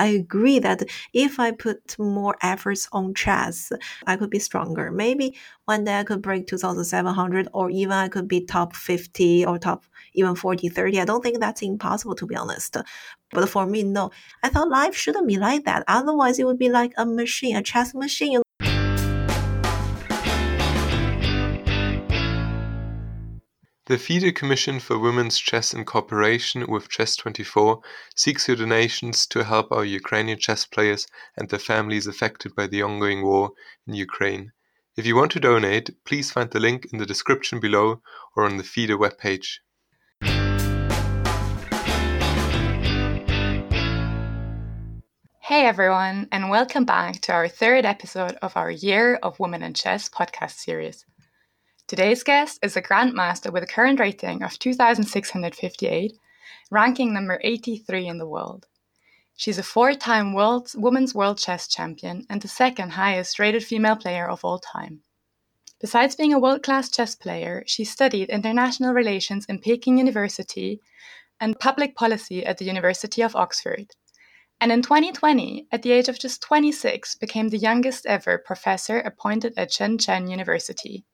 I agree that if I put more efforts on chess, I could be stronger. Maybe one day I could break 2,700 or even I could be top 50 or top even 40, 30. I don't think that's impossible to be honest. But for me, no. I thought life shouldn't be like that. Otherwise, it would be like a machine, a chess machine. The FIDE Commission for Women's Chess in cooperation with Chess24 seeks your donations to help our Ukrainian chess players and their families affected by the ongoing war in Ukraine. If you want to donate, please find the link in the description below or on the FIDE webpage. Hey everyone, and welcome back to our third episode of our Year of Women in Chess podcast series. Today's guest is a Grandmaster with a current rating of 2,658, ranking number 83 in the world. She's a four time Women's World Chess Champion and the second highest rated female player of all time. Besides being a world class chess player, she studied international relations in Peking University and public policy at the University of Oxford. And in 2020, at the age of just 26, became the youngest ever professor appointed at Shenzhen University.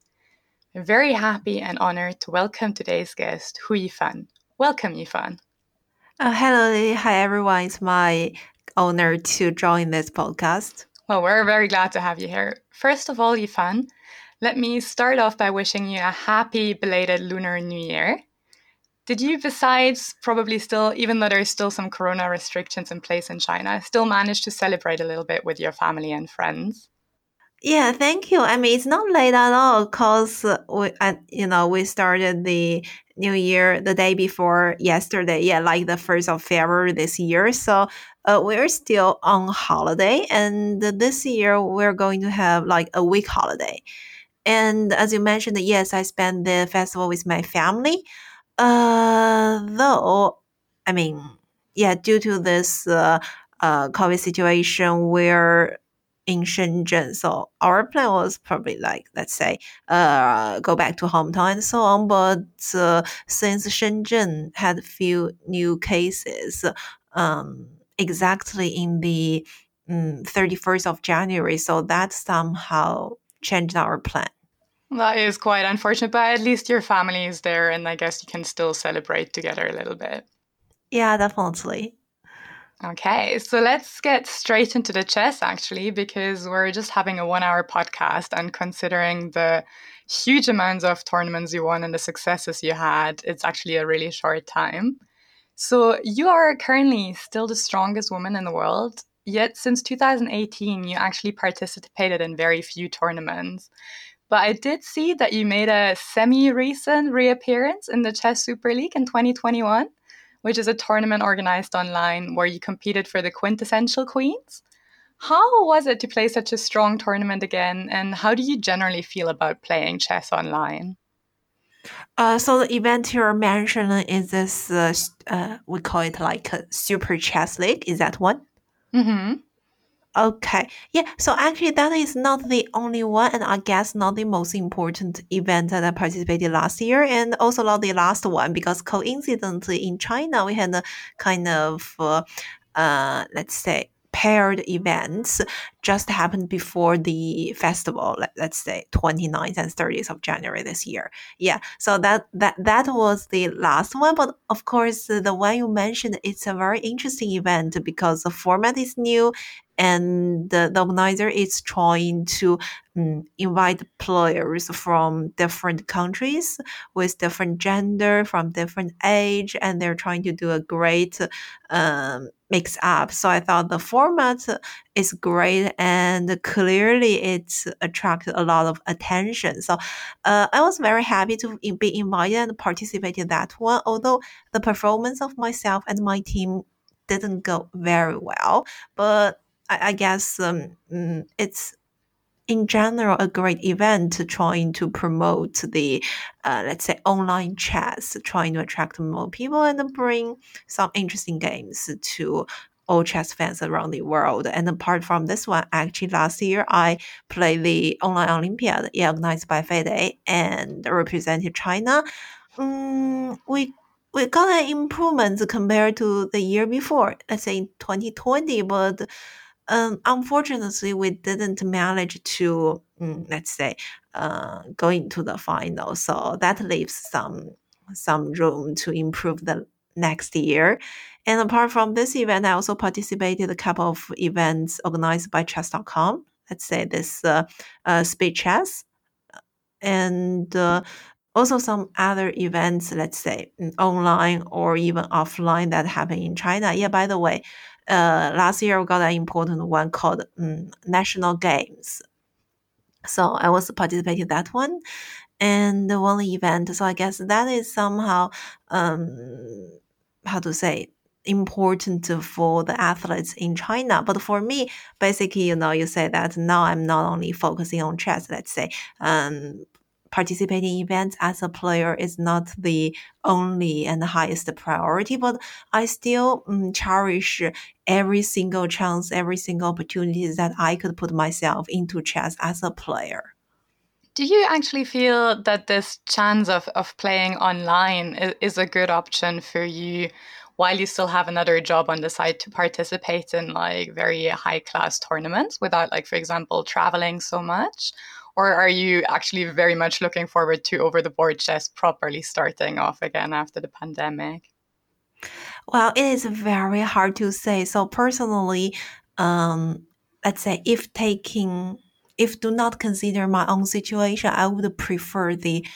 I'm very happy and honored to welcome today's guest, Hou Yifan. Welcome, Yifan. Uh, hello, hi everyone. It's my honor to join this podcast. Well, we're very glad to have you here. First of all, Yifan, let me start off by wishing you a happy belated Lunar New Year. Did you, besides probably still, even though there's still some corona restrictions in place in China, still manage to celebrate a little bit with your family and friends? Yeah, thank you. I mean, it's not late at all because we, uh, you know, we started the new year the day before yesterday. Yeah, like the first of February this year. So uh, we're still on holiday, and this year we're going to have like a week holiday. And as you mentioned, yes, I spent the festival with my family. Uh, though, I mean, yeah, due to this uh, uh COVID situation, we're in Shenzhen. So our plan was probably like, let's say, uh, go back to hometown and so on. But uh, since Shenzhen had a few new cases, um, exactly in the um, 31st of January, so that somehow changed our plan. That is quite unfortunate, but at least your family is there, and I guess you can still celebrate together a little bit. Yeah, definitely. Okay, so let's get straight into the chess actually, because we're just having a one hour podcast and considering the huge amounts of tournaments you won and the successes you had, it's actually a really short time. So you are currently still the strongest woman in the world, yet since 2018, you actually participated in very few tournaments. But I did see that you made a semi recent reappearance in the Chess Super League in 2021 which is a tournament organized online where you competed for the quintessential queens. How was it to play such a strong tournament again, and how do you generally feel about playing chess online? Uh, so the event you're mentioning is this, uh, uh, we call it like a Super Chess League. Is that one? Mm-hmm. Okay. Yeah. So actually, that is not the only one, and I guess not the most important event that I participated last year, and also not the last one because coincidentally in China we had a kind of, uh, uh let's say, paired events just happened before the festival let, let's say 29th and 30th of january this year yeah so that that that was the last one but of course the one you mentioned it's a very interesting event because the format is new and the, the organizer is trying to um, invite players from different countries with different gender from different age and they're trying to do a great um, mix up. So i thought the format is great and clearly it attracted a lot of attention. So uh, i was very happy to be invited and participate in that one although the performance of myself and my team didn't go very well. But I, I guess um, mm, it's in general a great event trying to promote the uh, let's say online chess trying to attract more people and bring some interesting games to all chess fans around the world. And apart from this one actually last year i played the online olympiad organized by fide and represented china. Um, we we got an improvement compared to the year before, let's say 2020, but um, unfortunately, we didn't manage to, mm, let's say, uh, go into the final. So that leaves some some room to improve the next year. And apart from this event, I also participated a couple of events organized by chess.com. Let's say this uh, uh, speed chess and uh, also some other events, let's say mm, online or even offline that happen in China. Yeah, by the way, uh, last year we got an important one called um, National Games. So I was participating in that one and the one event. So I guess that is somehow, um, how to say, important for the athletes in China. But for me, basically, you know, you say that now I'm not only focusing on chess, let's say, um, participating events as a player is not the only and highest priority, but I still um, cherish every single chance, every single opportunity that I could put myself into chess as a player. Do you actually feel that this chance of, of playing online is, is a good option for you while you still have another job on the side to participate in like very high class tournaments without like for example traveling so much or are you actually very much looking forward to over the board chess properly starting off again after the pandemic? Well, it is very hard to say. So personally, um, let's say if taking if do not consider my own situation, I would prefer the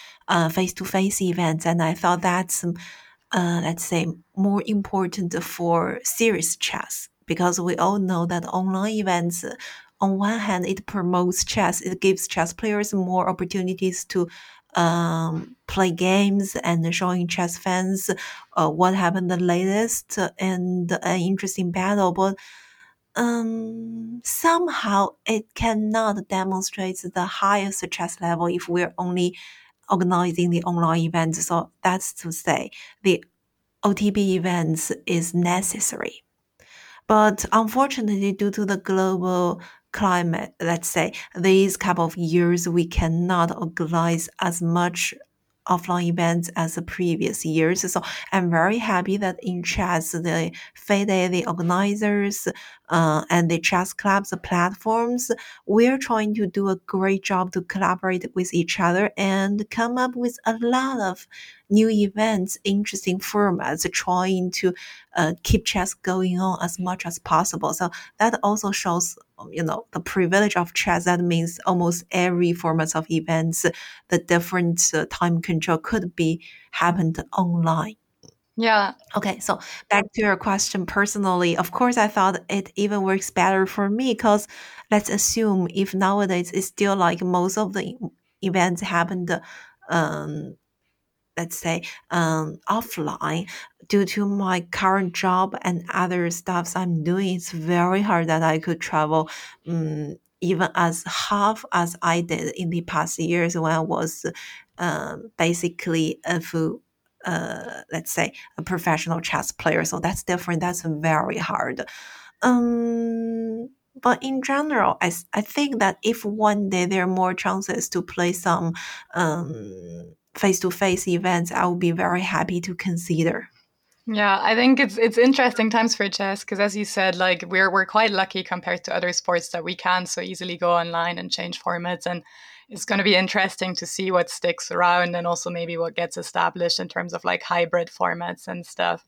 face to face events, and I thought that's uh, let's say more important for serious chess because we all know that online events on one hand, it promotes chess. It gives chess players more opportunities to um, play games and showing chess fans uh, what happened the latest and an interesting battle. But um, somehow it cannot demonstrate the highest chess level if we're only organizing the online events. So that's to say, the OTB events is necessary. But unfortunately, due to the global climate, let's say these couple of years, we cannot organize as much offline events as the previous years. So I'm very happy that in chess, the FIDE, the organizers, uh, and the chess clubs, the platforms, we're trying to do a great job to collaborate with each other and come up with a lot of new events, interesting formats, trying to uh, keep chess going on as much as possible. So that also shows, you know, the privilege of chess. That means almost every format of events, the different uh, time control could be happened online. Yeah. Okay, so back to your question personally, of course, I thought it even works better for me because let's assume if nowadays it's still like most of the events happened um, let's say um, offline due to my current job and other stuffs i'm doing it's very hard that i could travel um, even as half as i did in the past years when i was um, basically a full uh, let's say a professional chess player. So that's different. That's very hard. Um but in general, I, I think that if one day there are more chances to play some um, face-to-face events, I would be very happy to consider. Yeah, I think it's it's interesting times for chess because, as you said, like we're we're quite lucky compared to other sports that we can so easily go online and change formats, and it's going to be interesting to see what sticks around and also maybe what gets established in terms of like hybrid formats and stuff.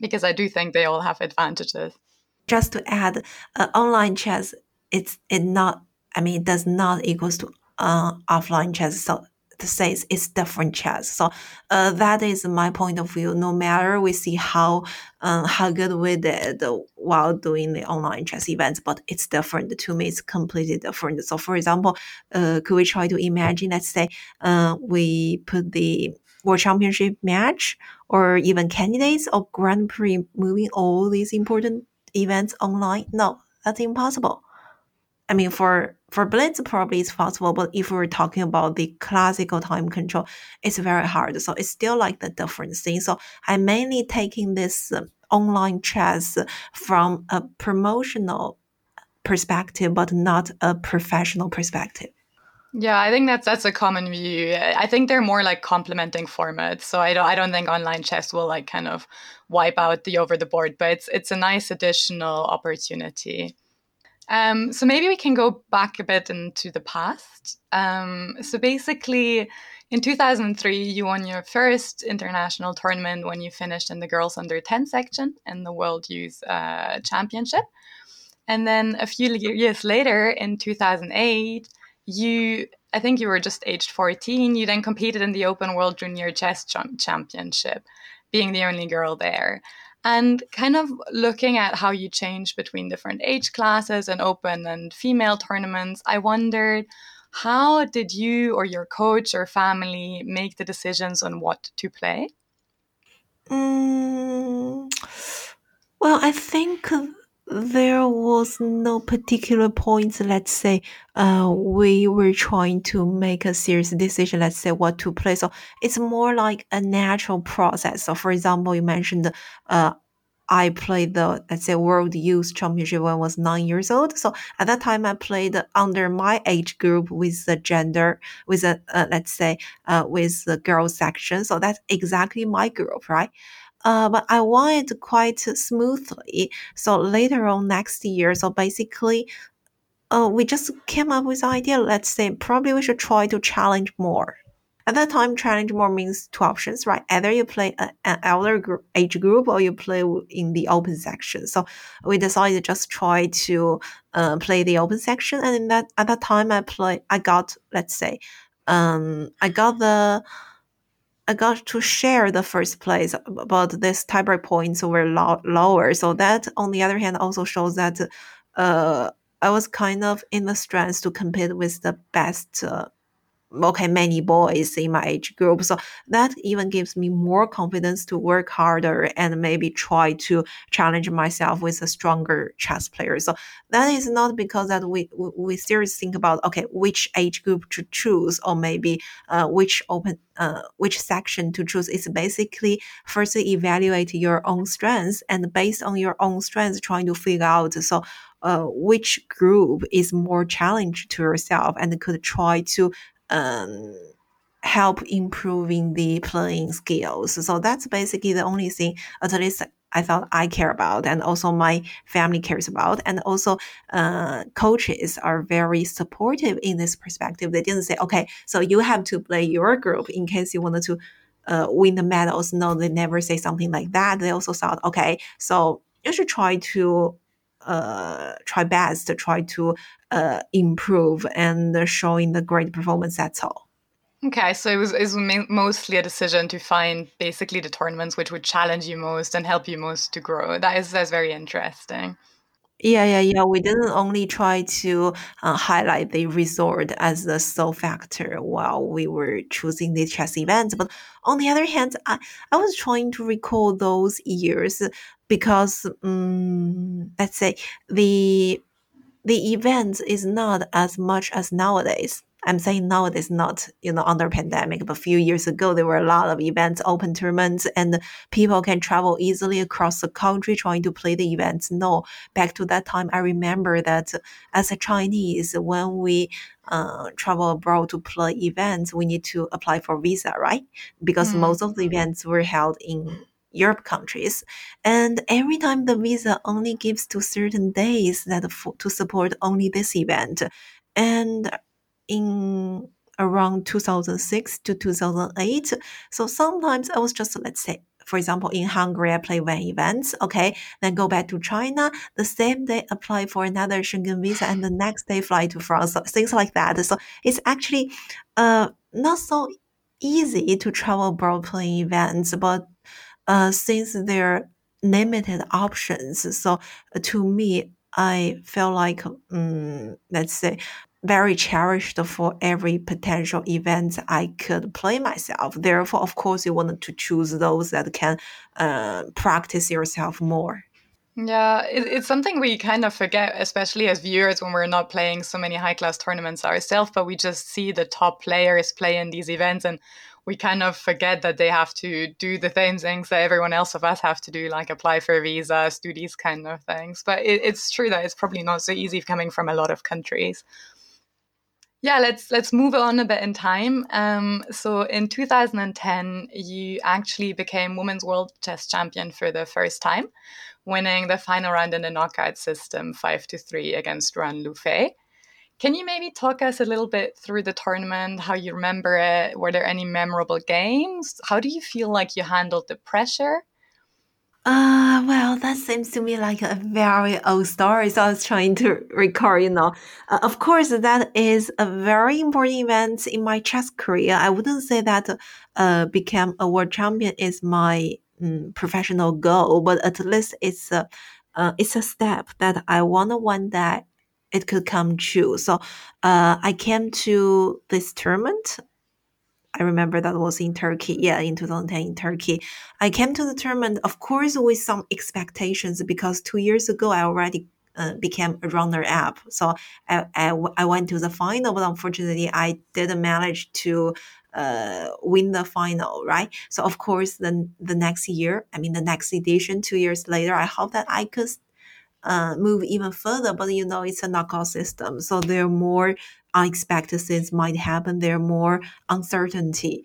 Because I do think they all have advantages. Just to add, uh, online chess, it's it not. I mean, it does not equals to uh, offline chess. So says it's different chess. So uh, that is my point of view. No matter we see how um, how good we did while doing the online chess events, but it's different. To me, it's completely different. So, for example, uh, could we try to imagine? Let's say uh, we put the World Championship match or even candidates or Grand Prix moving all these important events online. No, that's impossible. I mean, for for blitz, probably it's possible, but if we're talking about the classical time control, it's very hard. So it's still like the different thing. So I'm mainly taking this uh, online chess from a promotional perspective, but not a professional perspective. Yeah, I think that's that's a common view. I think they're more like complementing formats. So I don't I don't think online chess will like kind of wipe out the over the board, but it's it's a nice additional opportunity. Um, so maybe we can go back a bit into the past. Um, so basically, in 2003, you won your first international tournament when you finished in the girls under 10 section in the World Youth uh, Championship. And then a few years later, in 2008, you I think you were just aged 14. You then competed in the Open World Junior Chess Championship, being the only girl there. And kind of looking at how you change between different age classes and open and female tournaments, I wondered how did you or your coach or family make the decisions on what to play? Mm, well, I think there was no particular point. Let's say, uh, we were trying to make a serious decision. Let's say what to play. So it's more like a natural process. So, for example, you mentioned, uh, I played the let's say World Youth Championship when I was nine years old. So at that time, I played under my age group with the gender, with a uh, let's say uh, with the girls section. So that's exactly my group, right? Uh, but I won it quite smoothly. So later on next year, so basically, uh, we just came up with the idea. Let's say probably we should try to challenge more. At that time, challenge more means two options, right? Either you play a, an elder group, age group or you play in the open section. So we decided just try to uh, play the open section. And in that, at that time, I play, I got, let's say, um, I got the, I got to share the first place, but this tiebreak points were lo- lower. So that, on the other hand, also shows that uh, I was kind of in the strength to compete with the best uh, okay many boys in my age group so that even gives me more confidence to work harder and maybe try to challenge myself with a stronger chess player. So that is not because that we we seriously think about okay which age group to choose or maybe uh, which open uh, which section to choose. It's basically first evaluate your own strengths and based on your own strengths trying to figure out so uh, which group is more challenged to yourself and could try to um, help improving the playing skills. So that's basically the only thing, at least I thought I care about, and also my family cares about, and also uh, coaches are very supportive in this perspective. They didn't say, okay, so you have to play your group in case you wanted to uh, win the medals. No, they never say something like that. They also thought, okay, so you should try to uh, try best to try to uh, improve and showing the great performance. That's all. Okay, so it was, it was mostly a decision to find basically the tournaments which would challenge you most and help you most to grow. That is that's very interesting. Yeah, yeah, yeah. We didn't only try to uh, highlight the resort as the sole factor while we were choosing the chess events, but on the other hand, I, I was trying to recall those years because, um, let's say, the the event is not as much as nowadays. I'm saying nowadays, not you know under pandemic, but a few years ago there were a lot of events, open tournaments, and people can travel easily across the country trying to play the events. No, back to that time, I remember that as a Chinese, when we uh, travel abroad to play events, we need to apply for visa, right? Because mm. most of the events were held in Europe countries. And every time the visa only gives to certain days that for, to support only this event. And in around 2006 to 2008. So sometimes I was just, let's say, for example, in Hungary, I play one event, okay, then go back to China, the same day apply for another Schengen visa, and the next day fly to France, things like that. So it's actually uh, not so easy to travel abroad playing events, but uh, since there are limited options. So to me, I feel like, um, let's say, very cherished for every potential event I could play myself. Therefore, of course, you want to choose those that can uh, practice yourself more. Yeah, it, it's something we kind of forget, especially as viewers when we're not playing so many high class tournaments ourselves, but we just see the top players play in these events and we kind of forget that they have to do the same things that everyone else of us have to do, like apply for visas, do these kind of things. But it, it's true that it's probably not so easy coming from a lot of countries. Yeah, let's let's move on a bit in time. Um, so in 2010, you actually became Women's World Chess Champion for the first time, winning the final round in the knockout system, five to three against Ruan Lufei. Can you maybe talk us a little bit through the tournament, how you remember it? Were there any memorable games? How do you feel like you handled the pressure? Uh, well, that seems to me like a very old story. So I was trying to recall, you know. Uh, of course, that is a very important event in my chess career. I wouldn't say that uh, become a world champion is my um, professional goal, but at least it's a, uh, it's a step that I want to one day it could come true. So uh, I came to this tournament I remember that was in Turkey. Yeah, in 2010 in Turkey. I came to the tournament, of course, with some expectations because two years ago I already uh, became a runner up. So I, I, I, went to the final, but unfortunately I didn't manage to uh, win the final, right? So of course, the, the next year, I mean, the next edition, two years later, I hope that I could uh, move even further. But you know, it's a knockout system, so there are more unexpected things might happen. There are more uncertainty.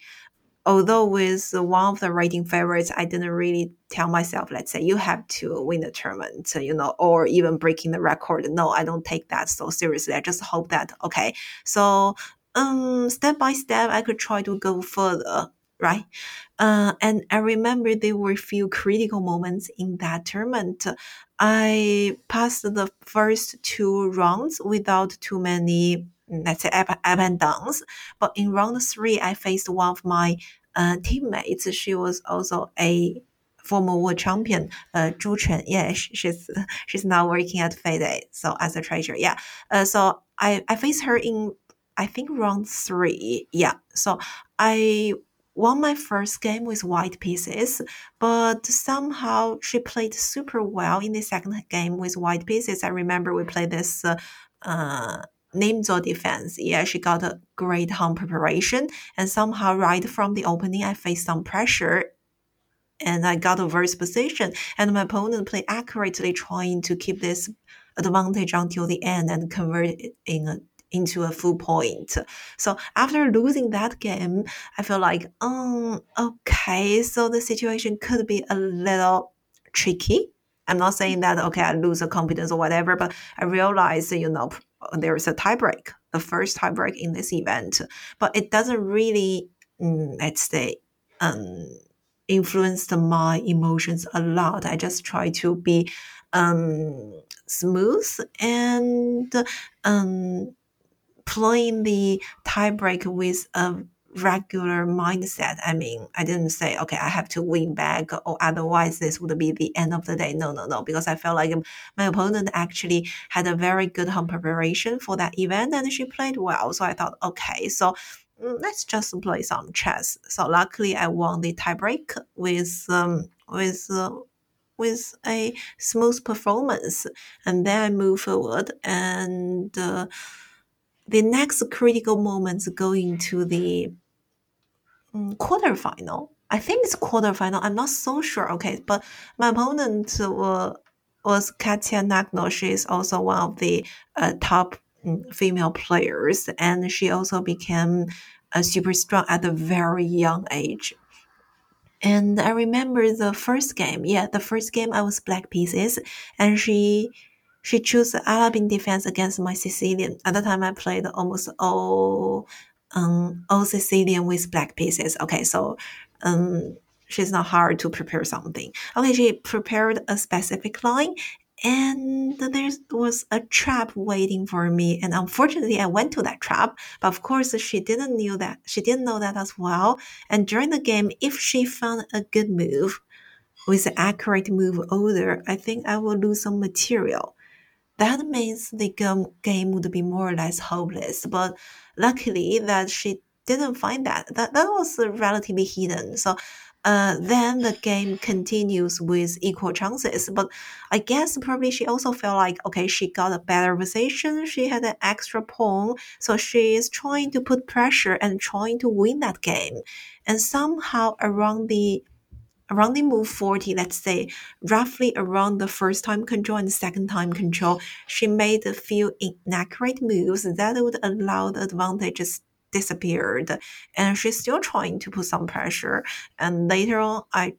Although with one of the rating favorites, I didn't really tell myself, let's say, you have to win the tournament, you know, or even breaking the record. No, I don't take that so seriously. I just hope that okay. So um, step by step, I could try to go further right? Uh, and I remember there were a few critical moments in that tournament. I passed the first two rounds without too many, let's say, up, and downs. But in round three, I faced one of my uh, teammates. She was also a former world champion, uh, Zhu Chen. Yeah, she's she's now working at FIDE, so as a treasurer. Yeah. Uh, so I I faced her in I think round three. Yeah. So I won my first game with white pieces, but somehow she played super well in the second game with white pieces. I remember we played this uh, uh, name defense. Yeah, she got a great home preparation, and somehow right from the opening, I faced some pressure. And I got a worse position, and my opponent played accurately, trying to keep this advantage until the end and convert it in a into a full point. So after losing that game, I feel like, um, okay, so the situation could be a little tricky. I'm not saying that, okay, I lose a confidence or whatever, but I realize, you know, there is a tiebreak, the first tiebreak in this event, but it doesn't really, mm, let's say, um, influenced my emotions a lot. I just try to be um, smooth and um, playing the tiebreak with a regular mindset. I mean, I didn't say, okay, I have to win back or otherwise this would be the end of the day. No, no, no, because I felt like my opponent actually had a very good home preparation for that event and she played well. So I thought, okay, so mm, let's just play some chess. So luckily I won the tiebreak with, um, with, uh, with a smooth performance and then I move forward and, uh, the next critical moments going to the um, quarterfinal. I think it's quarterfinal. I'm not so sure. Okay, but my opponent was was Katya Lagno. She is also one of the uh, top um, female players, and she also became uh, super strong at a very young age. And I remember the first game. Yeah, the first game I was black pieces, and she she chose Alapin defense against my Sicilian. At the time, I played almost all, um, all Sicilian with black pieces. Okay, so um, she's not hard to prepare something. Okay, she prepared a specific line, and there was a trap waiting for me. And unfortunately, I went to that trap. But of course, she didn't know that. She didn't know that as well. And during the game, if she found a good move with an accurate move order, I think I will lose some material that means the game would be more or less hopeless. But luckily that she didn't find that. That, that was relatively hidden. So uh, then the game continues with equal chances. But I guess probably she also felt like, okay, she got a better position. She had an extra pawn. So she is trying to put pressure and trying to win that game. And somehow around the around the move 40, let's say, roughly around the first time control and second time control, she made a few inaccurate moves that would allow the advantages disappeared. And she's still trying to put some pressure. And later on, I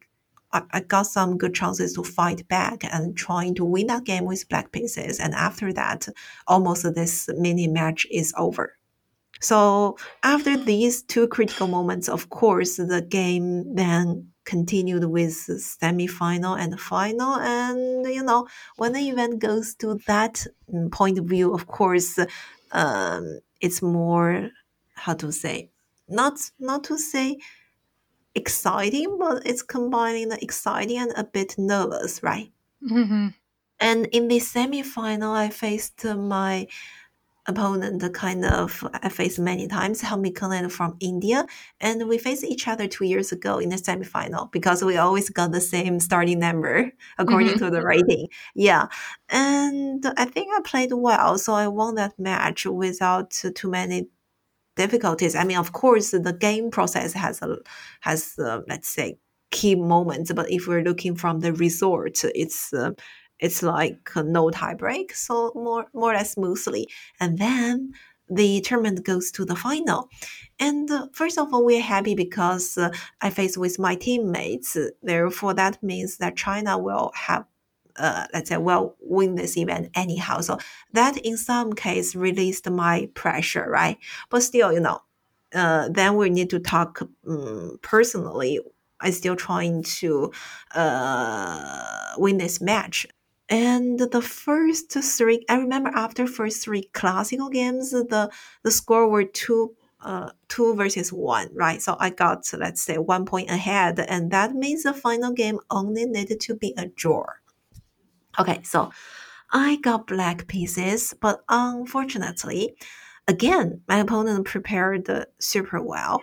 I, got some good chances to fight back and trying to win that game with black pieces. And after that, almost this mini match is over. So after these two critical moments, of course, the game then continued with semi-final and final. And you know, when the event goes to that mm, point of view, of course, um, it's more how to say not not to say exciting, but it's combining the exciting and a bit nervous, right? Mm-hmm. And in the semi-final, I faced my opponent kind of I faced many times, Humpy Koneru from India. And we faced each other two years ago in the semifinal because we always got the same starting number according mm-hmm. to the rating. Yeah. And I think I played well. So I won that match without too many difficulties. I mean, of course, the game process has a has uh, let's say key moments, but if we're looking from the resort, it's uh, it's like no tie break, so more more or less smoothly. And then the tournament goes to the final. And uh, first of all, we're happy because uh, I face with my teammates. Therefore, that means that China will have uh, let's say, well, win this event anyhow. So that in some case released my pressure, right? But still, you know, uh, then we need to talk um, personally. I'm still trying to uh, win this match. And the first three, I remember after first three classical games, the the score were two uh, two versus one, right? So I got let's say one point ahead, and that means the final game only needed to be a draw. Okay, so I got black pieces, but unfortunately, again, my opponent prepared super well.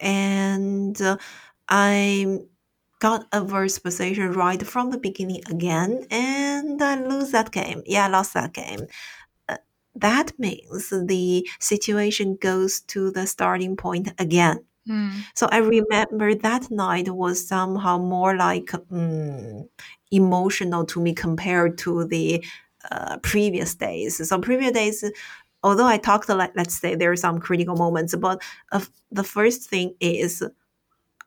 And uh, I got adverse position right from the beginning again, and I lose that game. Yeah, I lost that game. Uh, that means the situation goes to the starting point again. Mm. So I remember that night was somehow more like um, emotional to me compared to the uh, previous days. So previous days, although I talked like let's say there are some critical moments, but uh, the first thing is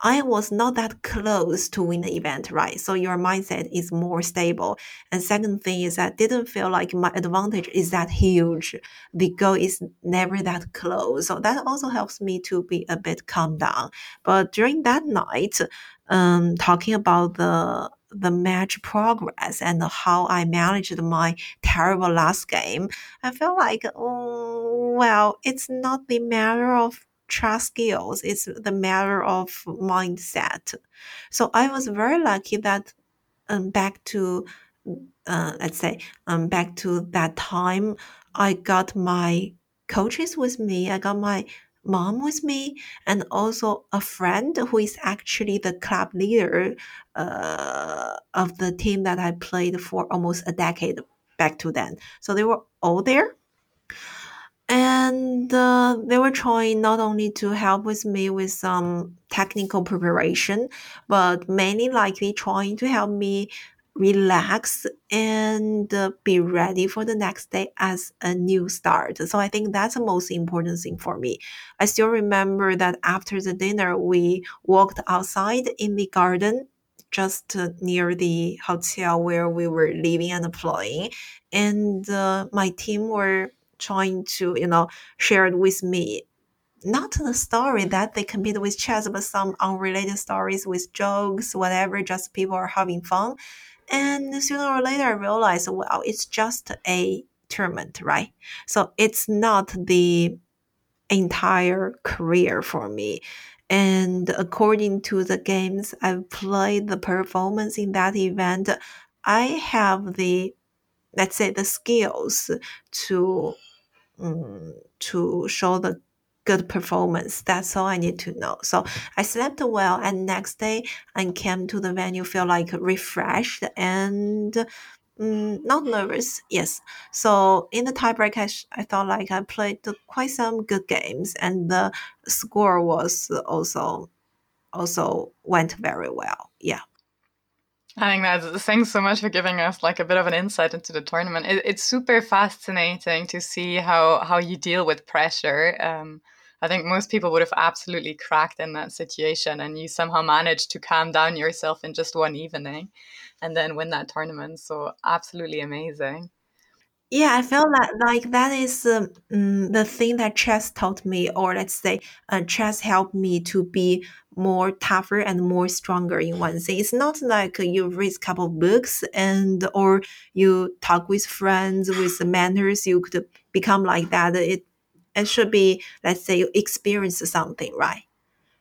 I was not that close to win the event, right? So your mindset is more stable. And second thing is I didn't feel like my advantage is that huge. The goal is never that close. So that also helps me to be a bit calm down. But during that night, um, talking about the the match progress and how I managed my terrible last game, I felt like, oh, well, it's not the matter of chess skills, it's the matter of mindset. So I was very lucky that um, back to, uh, let's say, um, back to that time, I got my coaches with me. I got my mom with me and also a friend who is actually the club leader uh, of the team that I played for almost a decade back to then. So they were all there. And uh, they were trying not only to help with me with some technical preparation, but mainly likely trying to help me relax and uh, be ready for the next day as a new start. So I think that's the most important thing for me. I still remember that after the dinner, we walked outside in the garden just uh, near the hotel where we were living and playing. And uh, my team were trying to, you know, share it with me not the story that they compete with chess, but some unrelated stories with jokes, whatever, just people are having fun. And sooner or later, I realized, well, it's just a tournament, right? So it's not the entire career for me. And according to the games I've played, the performance in that event, I have the, let's say, the skills to um, to show the good performance. That's all I need to know. So I slept well, and next day I came to the venue feel like refreshed and um, not nervous. Yes. So in the tiebreak, I, I thought like I played quite some good games, and the score was also also went very well. Yeah. I think that's thanks so much for giving us like a bit of an insight into the tournament. It, it's super fascinating to see how how you deal with pressure. Um, I think most people would have absolutely cracked in that situation, and you somehow managed to calm down yourself in just one evening, and then win that tournament. So absolutely amazing. Yeah, I feel that like that is um, mm, the thing that chess taught me, or let's say, uh, chess helped me to be more tougher and more stronger in one thing. It's not like you read a couple of books and or you talk with friends with mentors, you could become like that. It it should be, let's say, you experience something, right?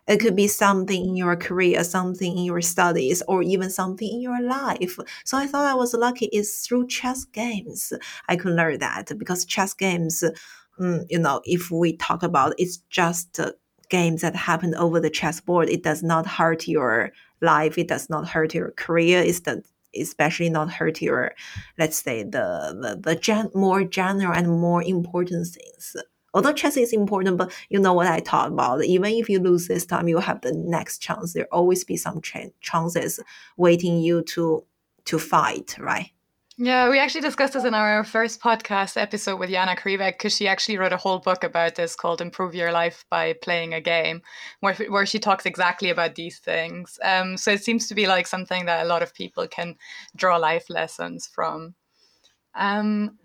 It could be something in your career, something in your studies, or even something in your life. So I thought I was lucky. It's through chess games I could learn that because chess games, um, you know, if we talk about it's just uh, games that happen over the chessboard. It does not hurt your life. It does not hurt your career. It's the especially not hurt your, let's say the the, the gen, more general and more important things although chess is important, but you know what I talk about. Even if you lose this time, you have the next chance. There always be some ch- chances waiting you to to fight, right? Yeah, we actually discussed this in our first podcast episode with Jana Krivec because she actually wrote a whole book about this called "Improve Your Life by Playing a Game," where where she talks exactly about these things. Um, so it seems to be like something that a lot of people can draw life lessons from. Um,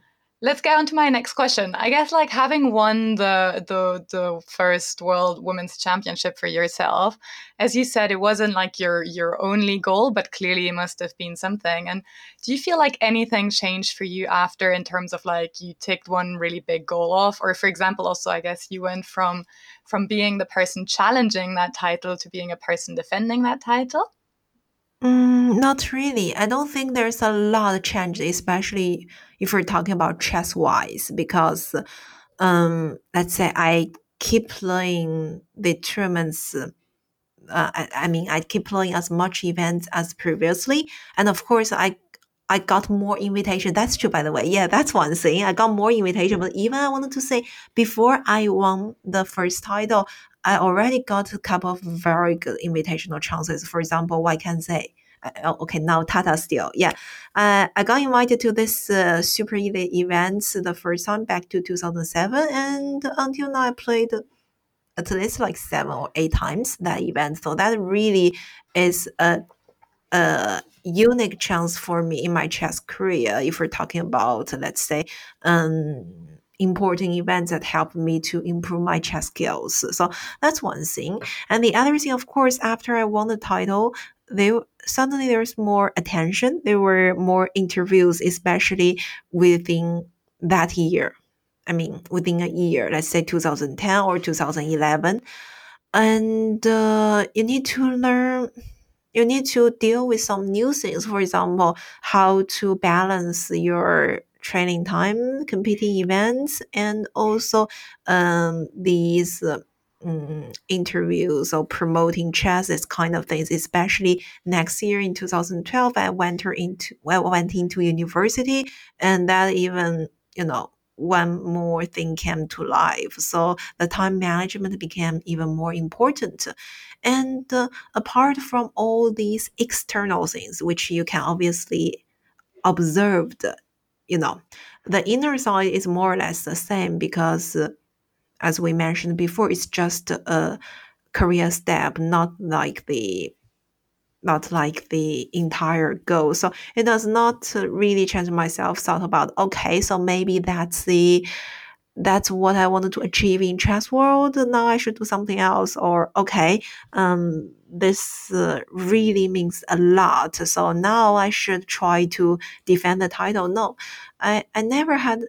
let's get on to my next question. I guess like having won the the the first World Women's Championship for yourself, as you said, it wasn't like your your only goal, but clearly it must have been something. And do you feel like anything changed for you after in terms of like you ticked one really big goal off, or for example, also I guess you went from from being the person challenging that title to being a person defending that title? Mm, not really. I don't think there's a lot of change, especially if we're talking about chess wise, because um, let's say I keep playing the tournaments. Uh, I, I mean, I keep playing as much events as previously, and of course, I I got more invitation. That's true, by the way. Yeah, that's one thing. I got more invitation, but even I wanted to say before I won the first title, I already got a couple of very good invitational chances. For example, I can say, uh, okay, now Tata Steel. Yeah, uh, I got invited to this uh, Super Elite event the first time back to 2007, and until now I played at least like seven or eight times that event. So that really is a, a unique chance for me in my chess career. If we're talking about, let's say, um, important events that help me to improve my chess skills. So that's one thing. And the other thing, of course, after I won the title, they suddenly there's more attention. There were more interviews, especially within that year. I mean, within a year, let's say 2010 or 2011. And uh, you need to learn you need to deal with some new things. For example, how to balance your training time, competing events, and also um, these um, interviews or promoting chess, this kind of things. Especially next year in 2012, I went into well, went into university, and that even you know one more thing came to life. So the time management became even more important. And uh, apart from all these external things, which you can obviously observe you know, the inner side is more or less the same because, uh, as we mentioned before, it's just a career step, not like the not like the entire goal. So it does not really change myself thought about okay, so maybe that's the that's what I wanted to achieve in chess world. Now I should do something else, or okay, um, this uh, really means a lot. So now I should try to defend the title. No, I, I never had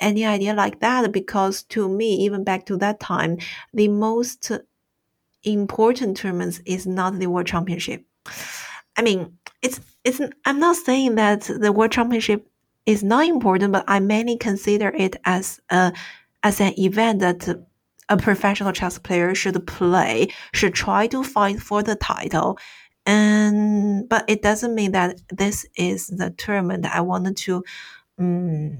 any idea like that because to me, even back to that time, the most important tournament is not the world championship. I mean, it's it's. I'm not saying that the world championship is not important, but I mainly consider it as a as an event that a professional chess player should play, should try to fight for the title. And but it doesn't mean that this is the tournament I wanted to um,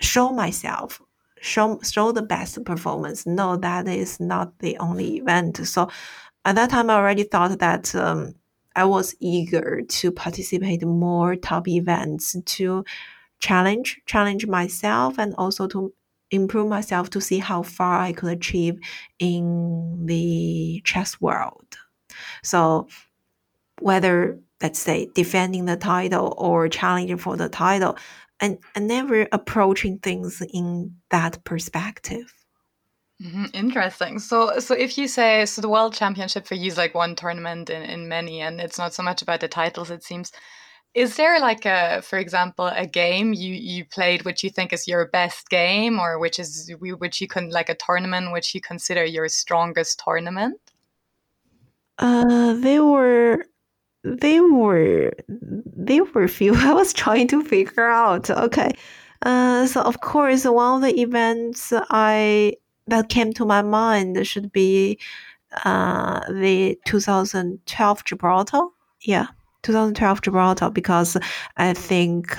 show myself, show show the best performance. No, that is not the only event. So at that time, I already thought that um, I was eager to participate more top events to challenge challenge myself and also to improve myself to see how far I could achieve in the chess world. So whether let's say defending the title or challenging for the title, and, and never approaching things in that perspective. Mm-hmm. Interesting. So, so if you say so, the World Championship for you is like one tournament in, in many, and it's not so much about the titles. It seems. Is there like a, for example, a game you you played which you think is your best game, or which is which you can like a tournament which you consider your strongest tournament? Uh, they were they were they were few. I was trying to figure out. Okay, uh, so of course one of the events I that came to my mind should be uh, the 2012 Gibraltar. Yeah, 2012 Gibraltar because I think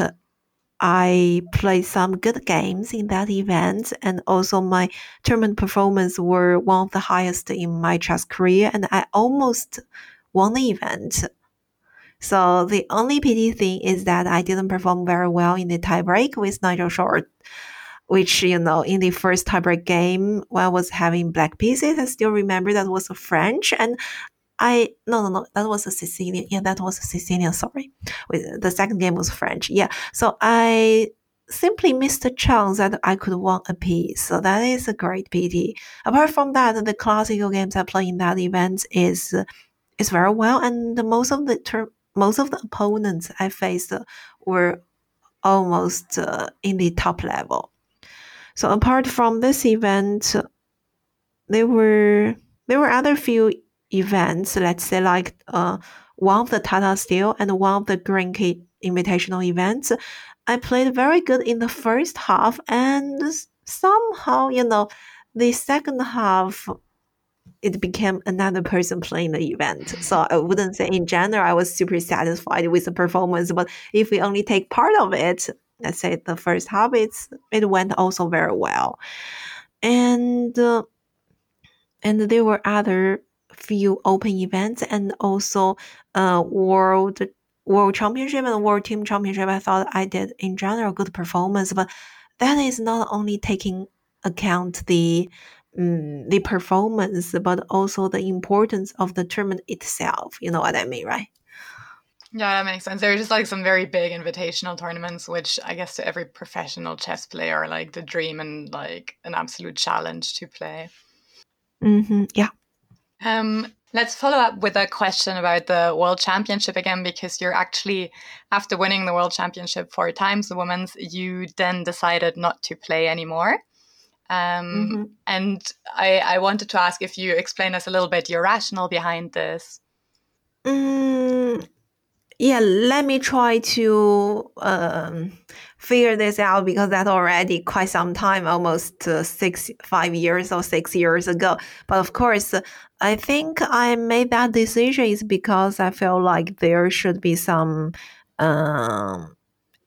I played some good games in that event, and also my tournament performance were one of the highest in my chess career, and I almost won the event. So the only pity thing is that I didn't perform very well in the tiebreak with Nigel Short, which, you know, in the first tiebreak game when I was having black pieces, I still remember that was a French and I no no no that was a Sicilian yeah that was a Sicilian sorry. The second game was French yeah. So I simply missed a chance that I could win a piece so that is a great pity. Apart from that the classical games I play in that event is is very well and most of the term most of the opponents I faced were almost uh, in the top level. So apart from this event, there were there were other few events. Let's say like uh, one of the Tata Steel and one of the Grenke Invitational events. I played very good in the first half, and somehow you know the second half it became another person playing the event. So I wouldn't say in general I was super satisfied with the performance, but if we only take part of it, let's say the first half, it's it went also very well, and uh, and there were other few open events and also uh world world championship and world team championship. I thought I did in general good performance, but that is not only taking account the um, the performance, but also the importance of the tournament itself. You know what I mean, right? Yeah, that makes sense. There are just like some very big invitational tournaments, which I guess to every professional chess player are like the dream and like an absolute challenge to play. Mm-hmm. Yeah. Um, let's follow up with a question about the World Championship again, because you're actually, after winning the World Championship four times, the women's, you then decided not to play anymore. Um, mm-hmm. And I, I wanted to ask if you explain us a little bit your rationale behind this. Mm, yeah, let me try to um, figure this out because that's already quite some time, almost uh, six, five years or six years ago. But of course, I think I made that decision is because I feel like there should be some um,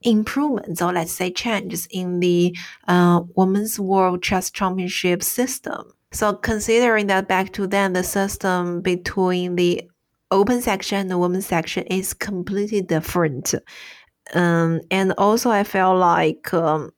improvements or let's say changes in the uh, women's world chess championship system. So considering that back to then the system between the open section and the women's section is completely different. Um, and also I felt like um,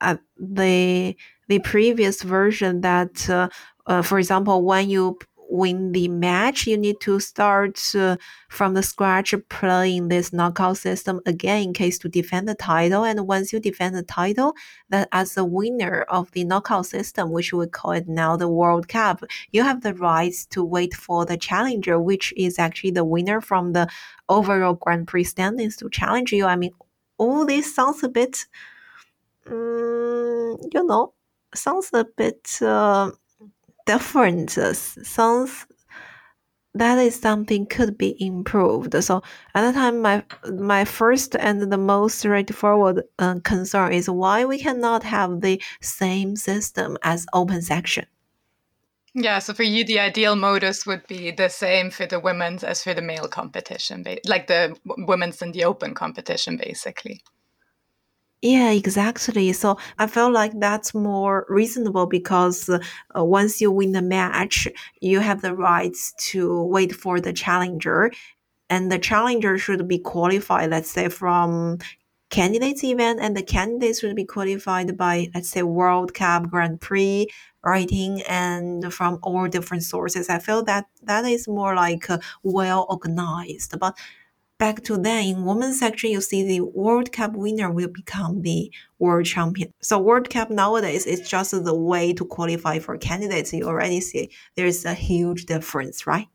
uh, the the previous version that uh, uh, for example when you win the match, you need to start uh, from the scratch playing this knockout system again in case to defend the title. And once you defend the title, that as the winner of the knockout system, which we call it now the World Cup, you have the rights to wait for the challenger, which is actually the winner from the overall Grand Prix standings to challenge you. I mean, all this sounds a bit, um, you know, sounds a bit. Uh, different sounds that is something could be improved. So at the time, my my first and the most straightforward uh, concern is why we cannot have the same system as open section. Yeah, so for you, the ideal modus would be the same for the women's as for the male competition, like the women's and the open competition, basically. Yeah, exactly. So I feel like that's more reasonable because uh, once you win the match, you have the rights to wait for the challenger, and the challenger should be qualified, let's say, from candidates event, and the candidates should be qualified by, let's say, World Cup, Grand Prix, rating, and from all different sources. I feel that that is more like uh, well organized, but back to then in women's section you see the world cup winner will become the world champion. So world cup nowadays is just the way to qualify for candidates. You already see there's a huge difference right?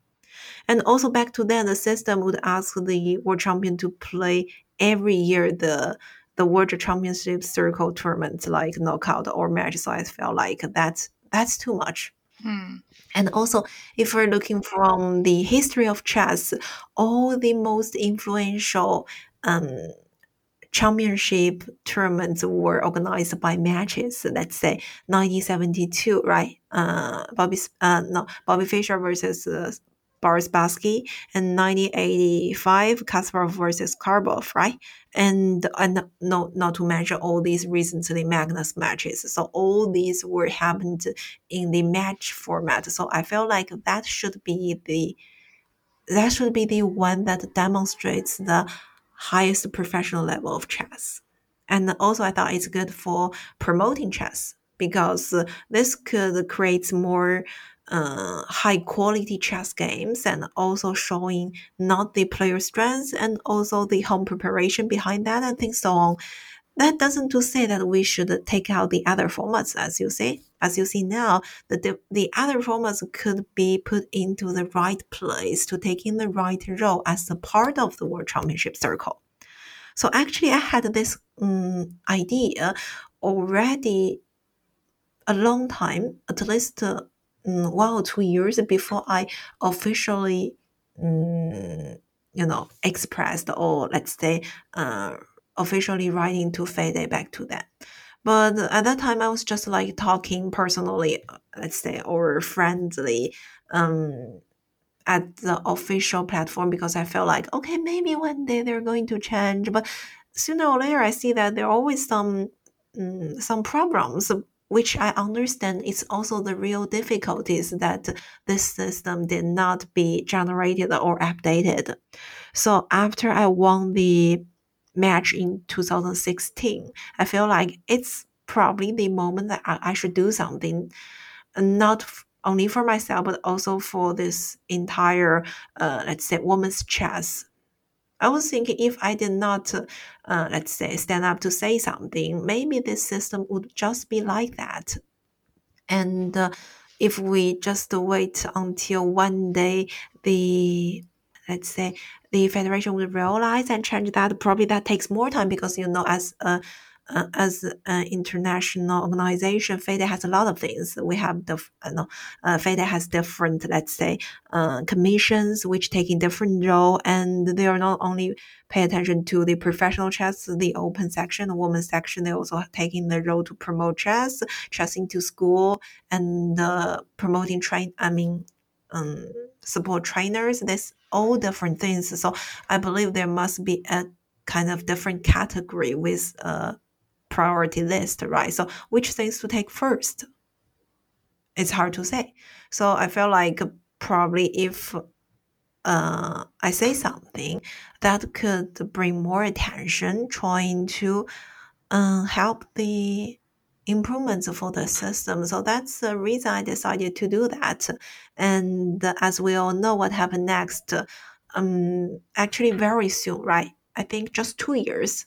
And also back to then the system would ask the world champion to play every year the the world championship circle tournament like knockout or match so i felt like that's that's too much. Hmm. And also, if we're looking from the history of chess, all the most influential um, championship tournaments were organized by matches. Let's say 1972, right? Uh, Bobby, uh, no, Bobby Fischer versus uh, Boris Spassky, and 1985 Kasparov versus Karpov, right? And and no, not to mention all these recently Magnus matches. So all these were happened in the match format. So I feel like that should be the that should be the one that demonstrates the highest professional level of chess. And also, I thought it's good for promoting chess because this could create more uh, high quality chess games and also showing not the player strengths and also the home preparation behind that and things so on. That doesn't to say that we should take out the other formats, as you say. As you see now, the, the other formats could be put into the right place to take in the right role as a part of the World Championship circle. So actually, I had this um, idea already a long time, at least uh, one or two years before I officially, um, you know, expressed or let's say, uh, officially writing to FIDE back to them. But at that time, I was just like talking personally, let's say, or friendly, um, at the official platform because I felt like, okay, maybe one day they're going to change. But sooner or later, I see that there are always some um, some problems which I understand is also the real difficulties that this system did not be generated or updated. So after I won the match in 2016, I feel like it's probably the moment that I, I should do something, not only for myself but also for this entire, uh, let's say, women's chess I was thinking if I did not, uh, let's say, stand up to say something, maybe this system would just be like that. And uh, if we just wait until one day the, let's say, the federation would realize and change that, probably that takes more time because, you know, as a uh, as an international organization, FIDE has a lot of things. We have the, uh, no, uh, FIDE has different, let's say, uh, commissions which take different role, and they are not only pay attention to the professional chess, the open section, the women's section. They also taking the role to promote chess, chess into school, and uh, promoting train. I mean, um, support trainers. There's all different things. So I believe there must be a kind of different category with uh priority list, right? So which things to take first? It's hard to say. So I feel like probably if uh, I say something that could bring more attention, trying to uh, help the improvements for the system. So that's the reason I decided to do that. And as we all know, what happened next, um, actually very soon, right? I think just two years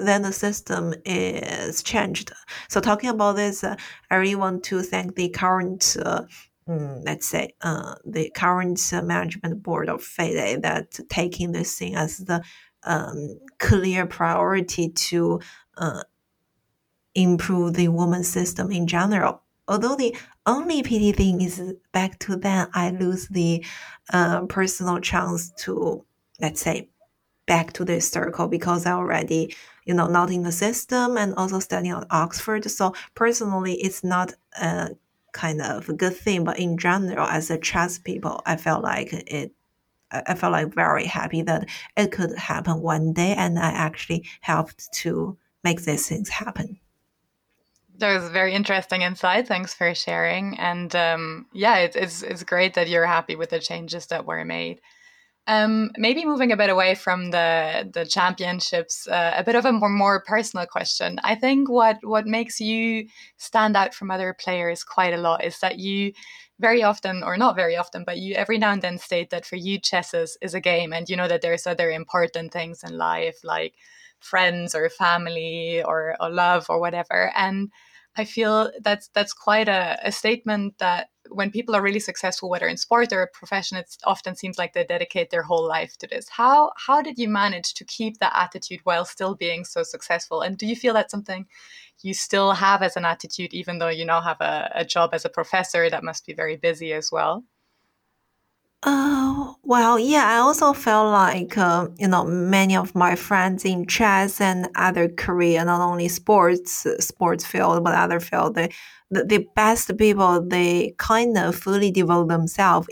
then the system is changed. So talking about this, uh, I really want to thank the current, uh, mm, let's say, uh, the current management board of FIDE that taking this thing as the um, clear priority to uh, improve the woman system in general. Although the only pity thing is back to then, I lose the uh, personal chance to, let's say, back to the circle because I already you know, not in the system and also studying at Oxford. So personally, it's not a kind of a good thing, but in general, as a chess people, I felt like it. I felt like very happy that it could happen one day, and I actually helped to make these things happen. That was very interesting insight. Thanks for sharing. And um, yeah, it's, it's, it's great that you're happy with the changes that were made. Um, maybe moving a bit away from the the championships, uh, a bit of a more, more personal question. I think what what makes you stand out from other players quite a lot is that you very often, or not very often, but you every now and then state that for you chess is, is a game, and you know that there's other important things in life like friends or family or, or love or whatever. And I feel that's that's quite a, a statement that when people are really successful, whether in sport or a profession, it often seems like they dedicate their whole life to this. How how did you manage to keep that attitude while still being so successful? And do you feel that's something you still have as an attitude, even though you now have a, a job as a professor that must be very busy as well? Oh, well, yeah, I also felt like, uh, you know, many of my friends in chess and other career, not only sports, sports field, but other field, they, the, the best people, they kind of fully devote themselves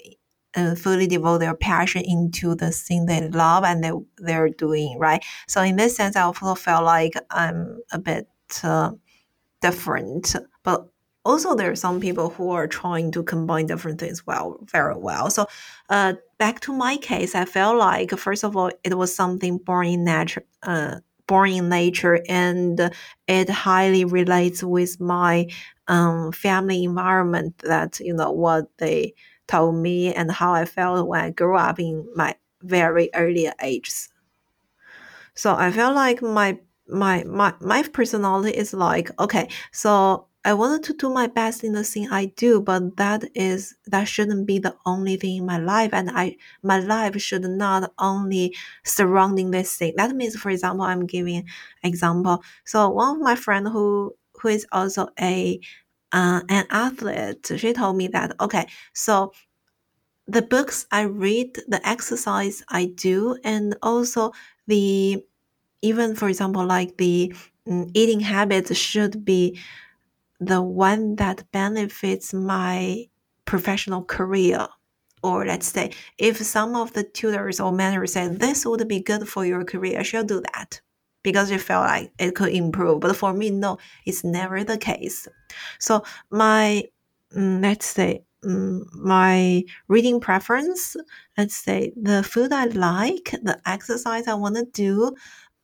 and uh, fully devote their passion into the thing they love and they, they're doing, right? So in this sense, I also felt like I'm a bit uh, different, but also there are some people who are trying to combine different things well very well. So uh, back to my case i felt like first of all it was something born in nature uh, born in nature and it highly relates with my um, family environment that you know what they told me and how i felt when i grew up in my very early ages so i felt like my my my my personality is like okay so I wanted to do my best in the thing I do, but that is that shouldn't be the only thing in my life, and I my life should not only surrounding this thing. That means, for example, I'm giving example. So one of my friend who who is also a uh, an athlete, she told me that okay, so the books I read, the exercise I do, and also the even for example like the um, eating habits should be the one that benefits my professional career. Or let's say if some of the tutors or mentors said this would be good for your career she'll do that. Because she felt like it could improve. But for me no it's never the case. So my mm, let's say mm, my reading preference let's say the food i like the exercise i want to do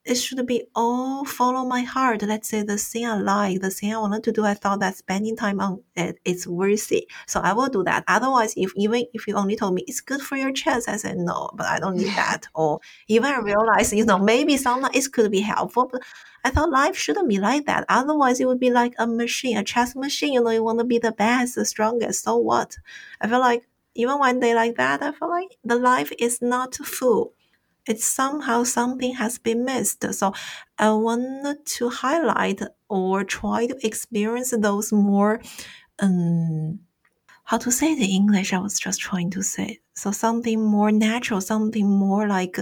it should be all follow my heart. Let's say the thing I like, the thing I wanted to do, I thought that spending time on it is worthy. So I will do that. Otherwise, if even if you only told me it's good for your chess, I said no, but I don't need that. Or even I realized, you know, maybe sometimes it could be helpful, but I thought life shouldn't be like that. Otherwise, it would be like a machine, a chess machine. You know, you want to be the best, the strongest. So what? I feel like even one day like that, I feel like the life is not full it's somehow something has been missed. So I want to highlight or try to experience those more, um, how to say in English? I was just trying to say so something more natural, something more like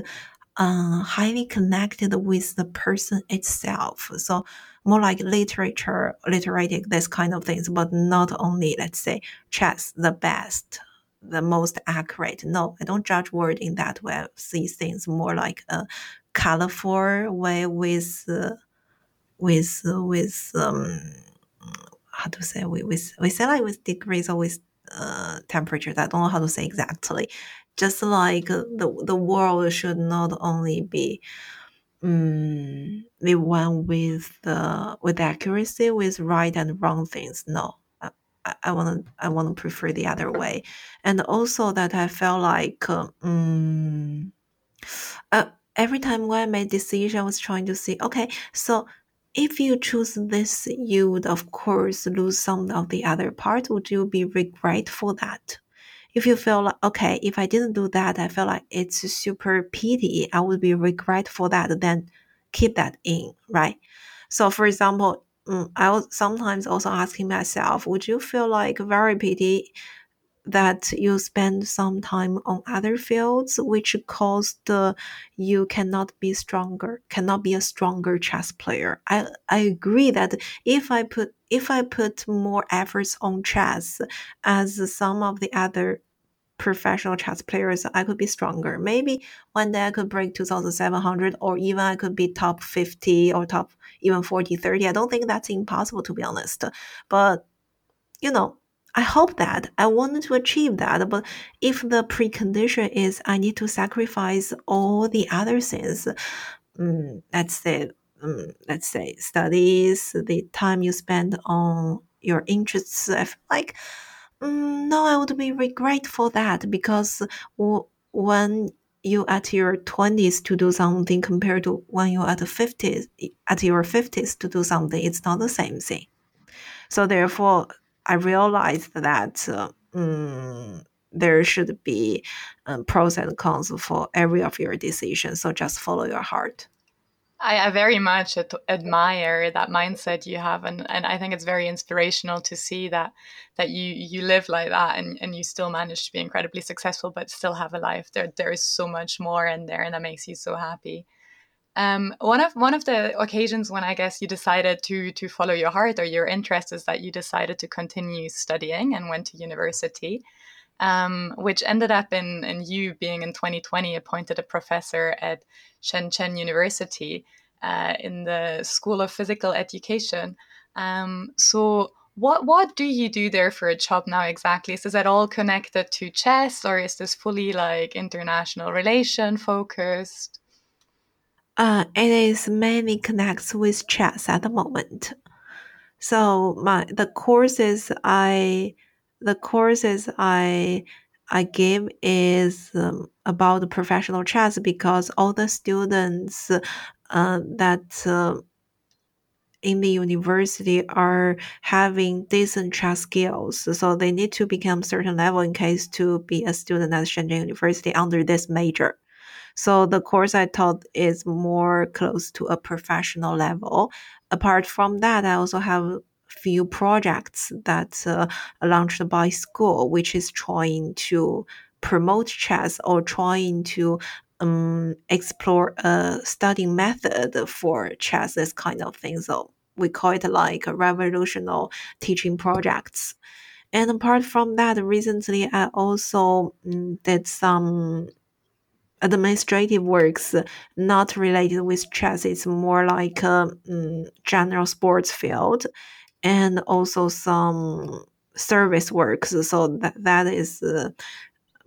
uh, highly connected with the person itself. So more like literature, literatic, this kind of things, but not only let's say chess the best the most accurate. No, I don't judge word in that way. I see things more like a colorful way with uh, with uh, with um how to say we with we say like with degrees or with uh temperatures. I don't know how to say exactly. Just like the the world should not only be um, the one with the with accuracy with right and wrong things. No, I want to I want to prefer the other way, and also that I felt like um, uh, every time when I made decision, I was trying to see okay, so if you choose this, you would of course lose some of the other part. Would you be regretful that? If you feel like okay, if I didn't do that, I feel like it's super pity. I would be regretful that. Then keep that in, right? So, for example, mm, I was sometimes also asking myself, would you feel like very pity that you spend some time on other fields which caused uh, you cannot be stronger cannot be a stronger chess player? I i agree that if i put if i put more efforts on chess as some of the other professional chess players, I could be stronger. Maybe one day I could break 2,700 or even I could be top 50 or top even 40, 30. I don't think that's impossible to be honest. But, you know, I hope that I wanted to achieve that. But if the precondition is I need to sacrifice all the other things, um, let's say, um, let's say studies, the time you spend on your interests, I feel like, Mm, no, I would be regretful that because when you at your 20s to do something compared to when you at the 50s at your 50s to do something it's not the same thing. So therefore i realized that uh, mm, there should be um, pros and cons for every of your decisions so just follow your heart I, I very much ad- admire that mindset you have, and, and I think it's very inspirational to see that that you you live like that, and, and you still manage to be incredibly successful, but still have a life. There there is so much more in there, and that makes you so happy. Um, one of one of the occasions when I guess you decided to to follow your heart or your interest is that you decided to continue studying and went to university um, which ended up in, in you being in 2020 appointed a professor at Shenzhen University uh, in the School of Physical Education. Um, so, what what do you do there for a job now exactly? Is that all connected to chess, or is this fully like international relation focused? Uh, it is mainly connects with chess at the moment. So my the courses I the courses I I give is um, about professional chess because all the students uh, that uh, in the university are having decent chess skills, so they need to become certain level in case to be a student at Shenzhen University under this major. So the course I taught is more close to a professional level. Apart from that, I also have few projects that uh, launched by school, which is trying to promote chess or trying to um, explore a studying method for chess, this kind of thing. So we call it like a revolutionary teaching projects. And apart from that, recently I also um, did some administrative works not related with chess. It's more like a um, general sports field and also some service works. So that, that is uh,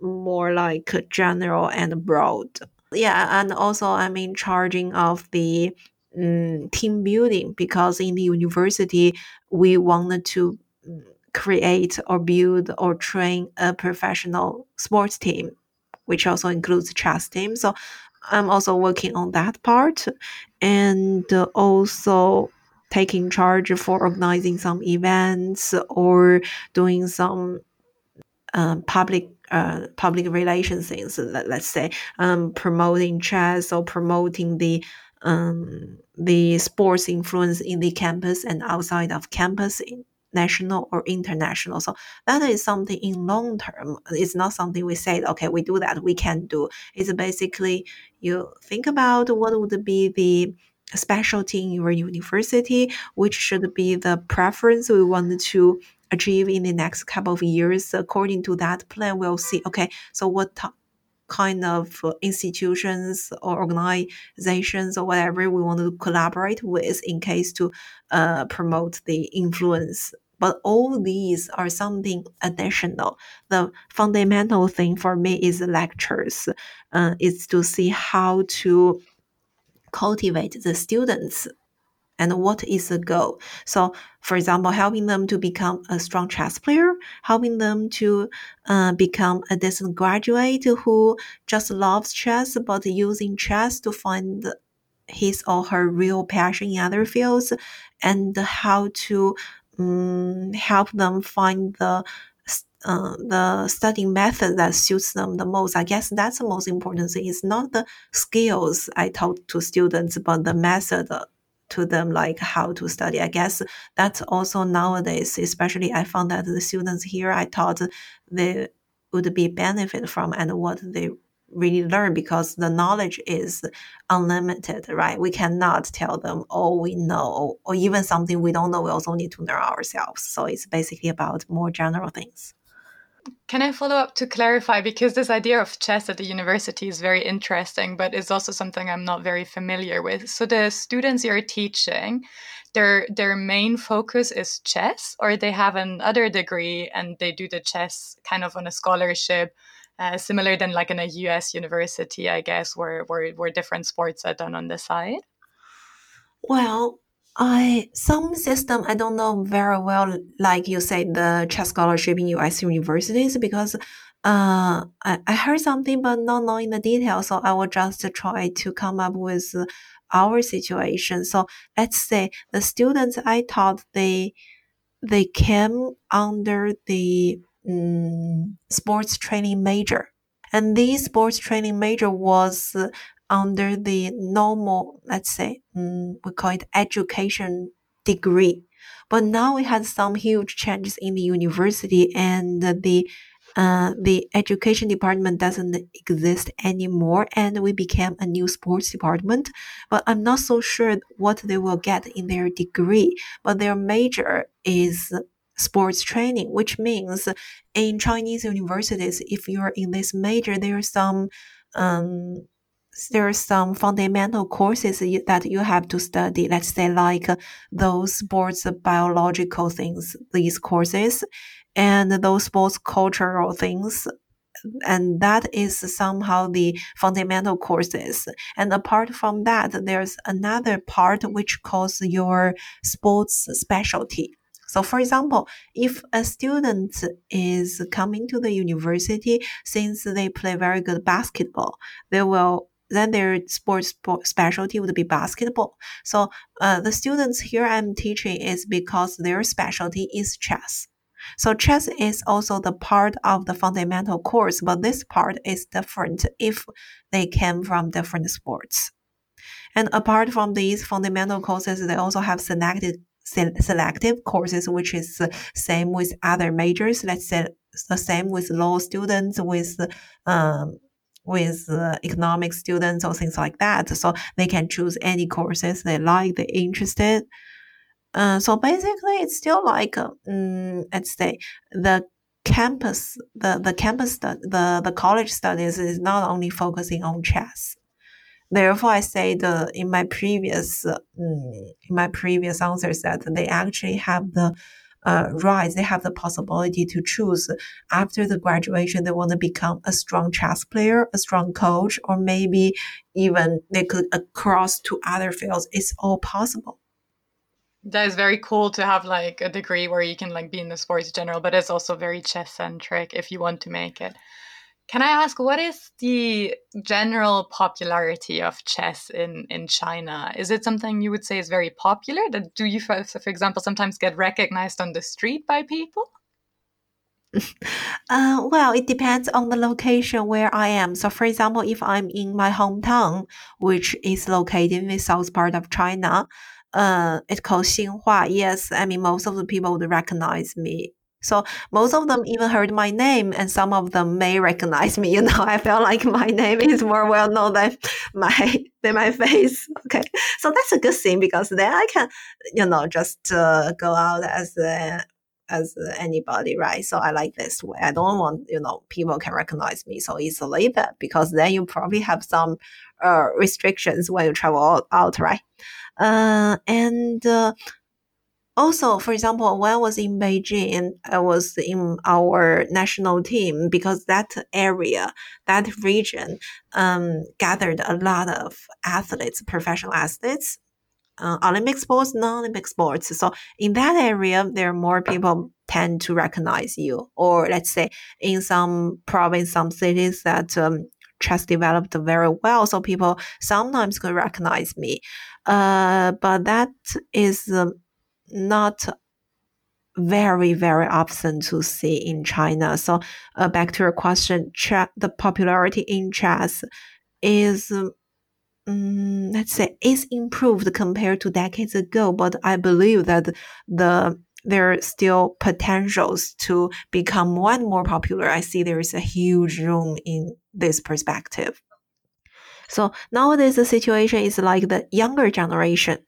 more like general and broad. Yeah, and also I'm in charging of the um, team building because in the university we wanted to mm, create or build or train a professional sports team, which also includes chess team. So I'm also working on that part, and also taking charge for organizing some events or doing some um, public uh, public relations things. Let, us say um, promoting chess or promoting the um, the sports influence in the campus and outside of campus national or international. So that is something in long term. It's not something we say, okay, we do that, we can do. It's basically you think about what would be the specialty in your university, which should be the preference we want to achieve in the next couple of years. According to that plan, we'll see, okay, so what kind of institutions or organizations or whatever we want to collaborate with in case to uh, promote the influence but all these are something additional. The fundamental thing for me is lectures, uh, is to see how to cultivate the students and what is the goal. So, for example, helping them to become a strong chess player, helping them to uh, become a decent graduate who just loves chess but using chess to find his or her real passion in other fields, and how to um, help them find the uh, the studying method that suits them the most. I guess that's the most important thing. It's not the skills I taught to students, but the method to them, like how to study. I guess that's also nowadays, especially I found that the students here I taught they would be benefit from and what they really learn because the knowledge is unlimited, right? We cannot tell them all we know or even something we don't know. We also need to learn ourselves. So it's basically about more general things. Can I follow up to clarify? Because this idea of chess at the university is very interesting, but it's also something I'm not very familiar with. So the students you're teaching, their their main focus is chess, or they have another degree and they do the chess kind of on a scholarship, uh, similar than like in a US university, I guess, where, where where different sports are done on the side. Well, I some system I don't know very well, like you said, the chess scholarship in U.S. universities because uh, I, I heard something but not knowing the details. So I will just try to come up with our situation. So let's say the students I taught they they came under the um, sports training major, and this sports training major was under the normal, let's say, um, we call it education degree. But now we had some huge changes in the university and the uh, the education department doesn't exist anymore and we became a new sports department but i'm not so sure what they will get in their degree but their major is sports training which means in chinese universities if you're in this major there are some um, there are some fundamental courses that you have to study. Let's say like those sports biological things, these courses, and those sports cultural things. And that is somehow the fundamental courses. And apart from that, there's another part which calls your sports specialty. So, for example, if a student is coming to the university since they play very good basketball, they will then their sports specialty would be basketball. So uh, the students here I'm teaching is because their specialty is chess. So chess is also the part of the fundamental course, but this part is different if they came from different sports. And apart from these fundamental courses, they also have selected selective courses, which is the same with other majors. Let's say the same with law students, with um, with uh, economic students or things like that. So they can choose any courses they like, they're interested. Uh, so basically, it's still like, um, let's say, the campus, the, the campus, the, the college studies is not only focusing on chess. Therefore, I say the in my previous um, in my previous answers that they actually have the uh, rise, they have the possibility to choose after the graduation, they want to become a strong chess player, a strong coach, or maybe even they could cross to other fields. It's all possible. That is very cool to have like a degree where you can like be in the sports general, but it's also very chess centric if you want to make it. Can I ask what is the general popularity of chess in, in China? Is it something you would say is very popular? That do you, for, for example, sometimes get recognized on the street by people? Uh, well, it depends on the location where I am. So, for example, if I'm in my hometown, which is located in the south part of China, uh, it's called Xinghua. Yes, I mean most of the people would recognize me so most of them even heard my name, and some of them may recognize me. You know, I felt like my name is more well known than my than my face. Okay, so that's a good thing because then I can, you know, just uh, go out as as anybody, right? So I like this way. I don't want you know people can recognize me so easily, but because then you probably have some uh, restrictions when you travel out, out right? Uh, and uh, also, for example, when I was in Beijing, I was in our national team because that area, that region, um, gathered a lot of athletes, professional athletes, uh, Olympic sports, non-Olympic sports. So in that area, there are more people tend to recognize you. Or let's say in some province, some cities that um, chess developed very well, so people sometimes could recognize me. Uh, but that is um, not very very often to see in China. So uh, back to your question, ch- the popularity in chess is um, let's say is improved compared to decades ago, but I believe that the there are still potentials to become more and more popular. I see there is a huge room in this perspective. So nowadays the situation is like the younger generation.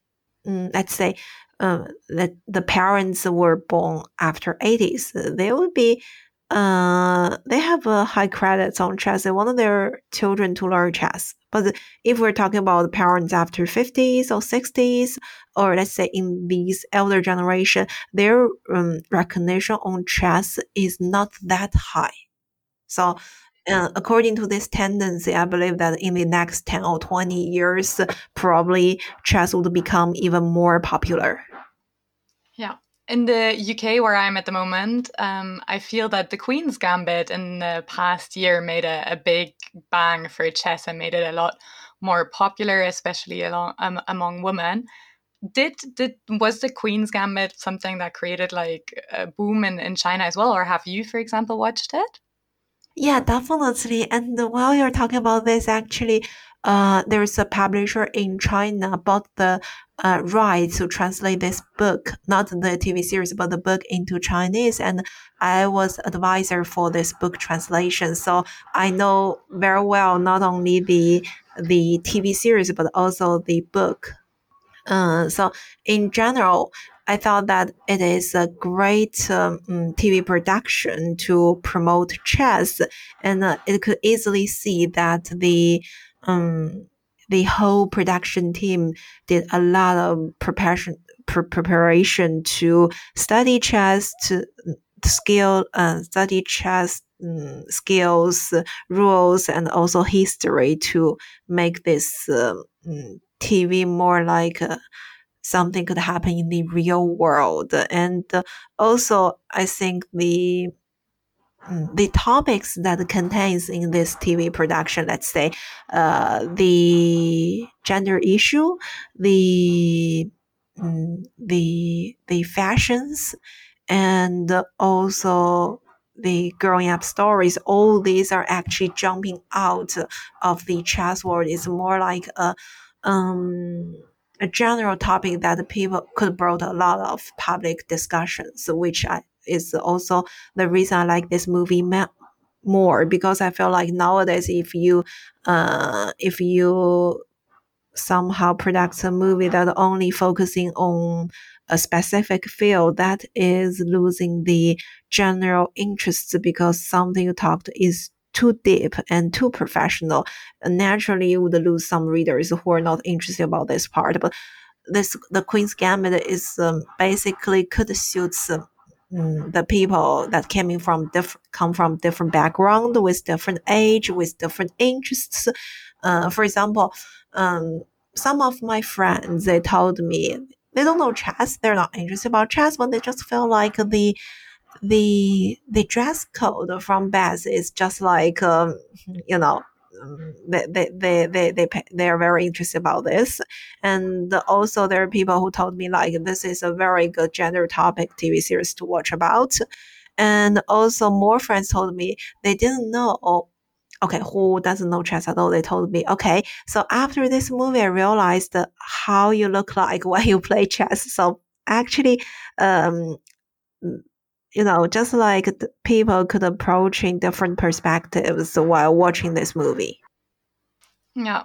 Mm, let's say uh, that the parents were born after 80s, they would be uh, they have uh, high credits on chess. They want their children to learn chess. But if we're talking about parents after 50s or 60s, or let's say in these elder generation, their um, recognition on chess is not that high. So uh, according to this tendency, I believe that in the next 10 or 20 years, probably chess would become even more popular. Yeah. In the UK, where I'm at the moment, um, I feel that the Queen's Gambit in the past year made a, a big bang for chess and made it a lot more popular, especially along, um, among women. Did did was the Queen's Gambit something that created like a boom in, in China as well, or have you, for example, watched it? Yeah, definitely. And while you're talking about this, actually, uh, there's a publisher in China bought the uh, rights to translate this book, not the TV series, but the book into Chinese. And I was advisor for this book translation, so I know very well not only the the TV series but also the book. Uh, so in general, I thought that it is a great um, TV production to promote chess, and uh, it could easily see that the um, the whole production team did a lot of preparation preparation to study chess to skill uh, study chess um, skills rules and also history to make this uh, TV more like something could happen in the real world. And also, I think the mm, the topics that contains in this TV production, let's say, uh, the gender issue, the mm, the the fashions, and also the growing up stories. All these are actually jumping out of the chess world. It's more like a um a general topic that people could brought a lot of public discussions, which I, is also the reason I like this movie more because I feel like nowadays if you uh if you somehow produce a movie that only focusing on a specific field that is losing the general interest because something you talked is too deep and too professional, naturally you would lose some readers who are not interested about this part. But this the Queen's Gambit is um, basically could suit um, the people that came from different come from different background with different age with different interests. Uh, for example, um, some of my friends they told me they don't know chess, they're not interested about chess, but they just feel like the the the dress code from Beth is just like um, you know they they they they they they are very interested about this, and also there are people who told me like this is a very good gender topic TV series to watch about, and also more friends told me they didn't know. Oh, okay, who doesn't know chess at all? They told me, okay, so after this movie, I realized how you look like when you play chess. So actually, um, you know, just like people could approach in different perspectives while watching this movie. Yeah.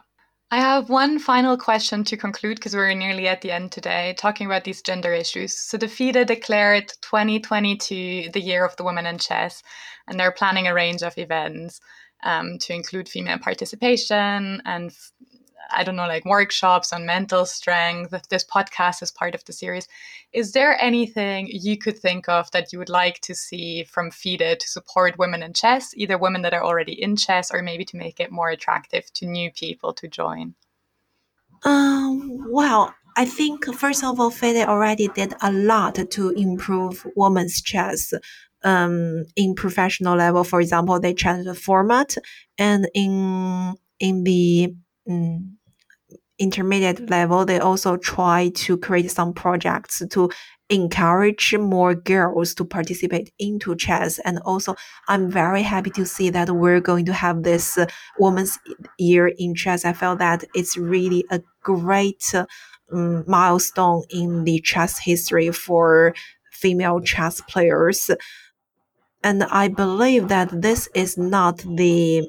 I have one final question to conclude because we're nearly at the end today, talking about these gender issues. So, the FIDE declared 2022 the year of the woman in chess, and they're planning a range of events um, to include female participation and I don't know, like workshops on mental strength. This podcast is part of the series. Is there anything you could think of that you would like to see from FIDE to support women in chess, either women that are already in chess or maybe to make it more attractive to new people to join? Um, well, I think first of all, FIDE already did a lot to improve women's chess. Um, in professional level, for example, they changed the format, and in in the um, intermediate level, they also try to create some projects to encourage more girls to participate into chess. And also, I'm very happy to see that we're going to have this uh, Women's Year in Chess. I felt that it's really a great um, milestone in the chess history for female chess players. And I believe that this is not the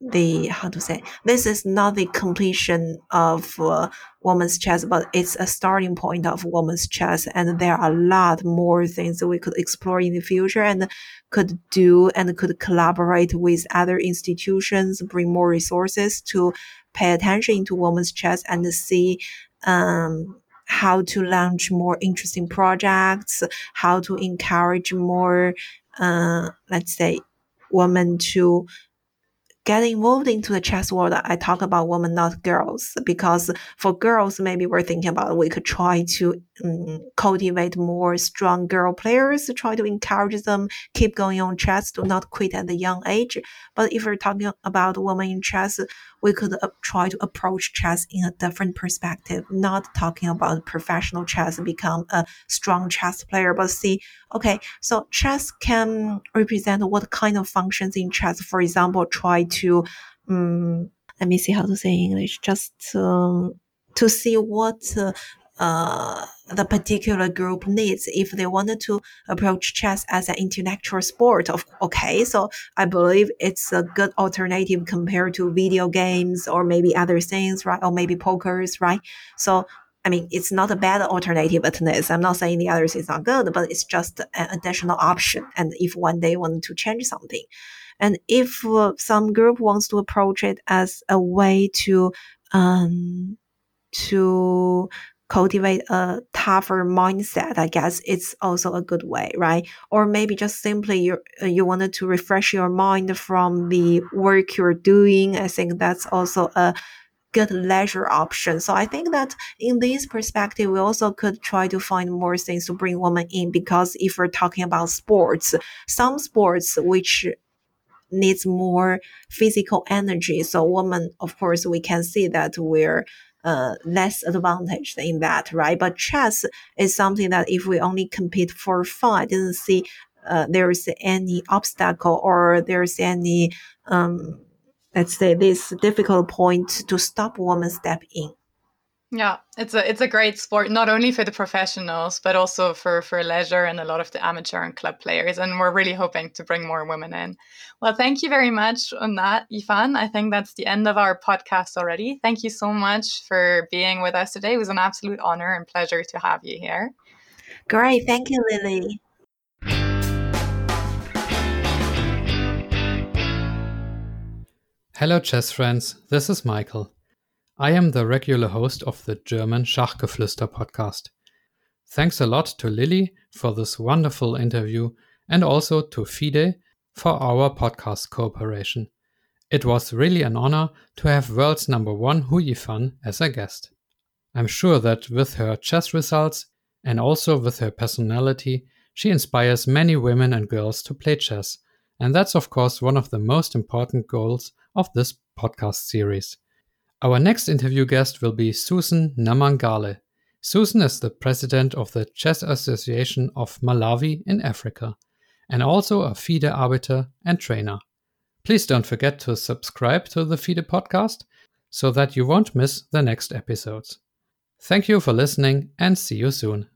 the how to say this is not the completion of uh, women's chess but it's a starting point of women's chess and there are a lot more things that we could explore in the future and could do and could collaborate with other institutions bring more resources to pay attention to women's chess and see um, how to launch more interesting projects how to encourage more uh, let's say women to get involved into the chess world, I talk about women, not girls, because for girls, maybe we're thinking about we could try to um, cultivate more strong girl players, try to encourage them keep going on chess, do not quit at a young age. But if we're talking about women in chess, we could uh, try to approach chess in a different perspective, not talking about professional chess, become a strong chess player, but see, okay, so chess can represent what kind of functions in chess. For example, try to, um, let me see how to say English, just um, to see what uh, uh, the particular group needs if they wanted to approach chess as an intellectual sport of okay so i believe it's a good alternative compared to video games or maybe other things right or maybe pokers right so I mean, it's not a bad alternative at this. I'm not saying the others is not good, but it's just an additional option. And if one day want to change something, and if uh, some group wants to approach it as a way to um, to cultivate a tougher mindset, I guess it's also a good way, right? Or maybe just simply you you wanted to refresh your mind from the work you're doing. I think that's also a good leisure option. So I think that in this perspective, we also could try to find more things to bring women in because if we're talking about sports, some sports which needs more physical energy. So women, of course, we can see that we're uh, less advantaged in that, right? But chess is something that if we only compete for fun, I didn't see uh, there's any obstacle or there's any, um, let's say, this difficult point to stop women step in. Yeah, it's a it's a great sport not only for the professionals but also for for leisure and a lot of the amateur and club players and we're really hoping to bring more women in. Well, thank you very much on that, Yifan. I think that's the end of our podcast already. Thank you so much for being with us today. It was an absolute honor and pleasure to have you here. Great, thank you, Lily. Hello, chess friends. This is Michael. I am the regular host of the German Schachgeflüster podcast. Thanks a lot to Lily for this wonderful interview and also to FIDE for our podcast cooperation. It was really an honor to have world's number one Hou Yifan as a guest. I'm sure that with her chess results and also with her personality, she inspires many women and girls to play chess. And that's, of course, one of the most important goals of this podcast series. Our next interview guest will be Susan Namangale. Susan is the president of the Chess Association of Malawi in Africa and also a FIDE arbiter and trainer. Please don't forget to subscribe to the FIDE podcast so that you won't miss the next episodes. Thank you for listening and see you soon.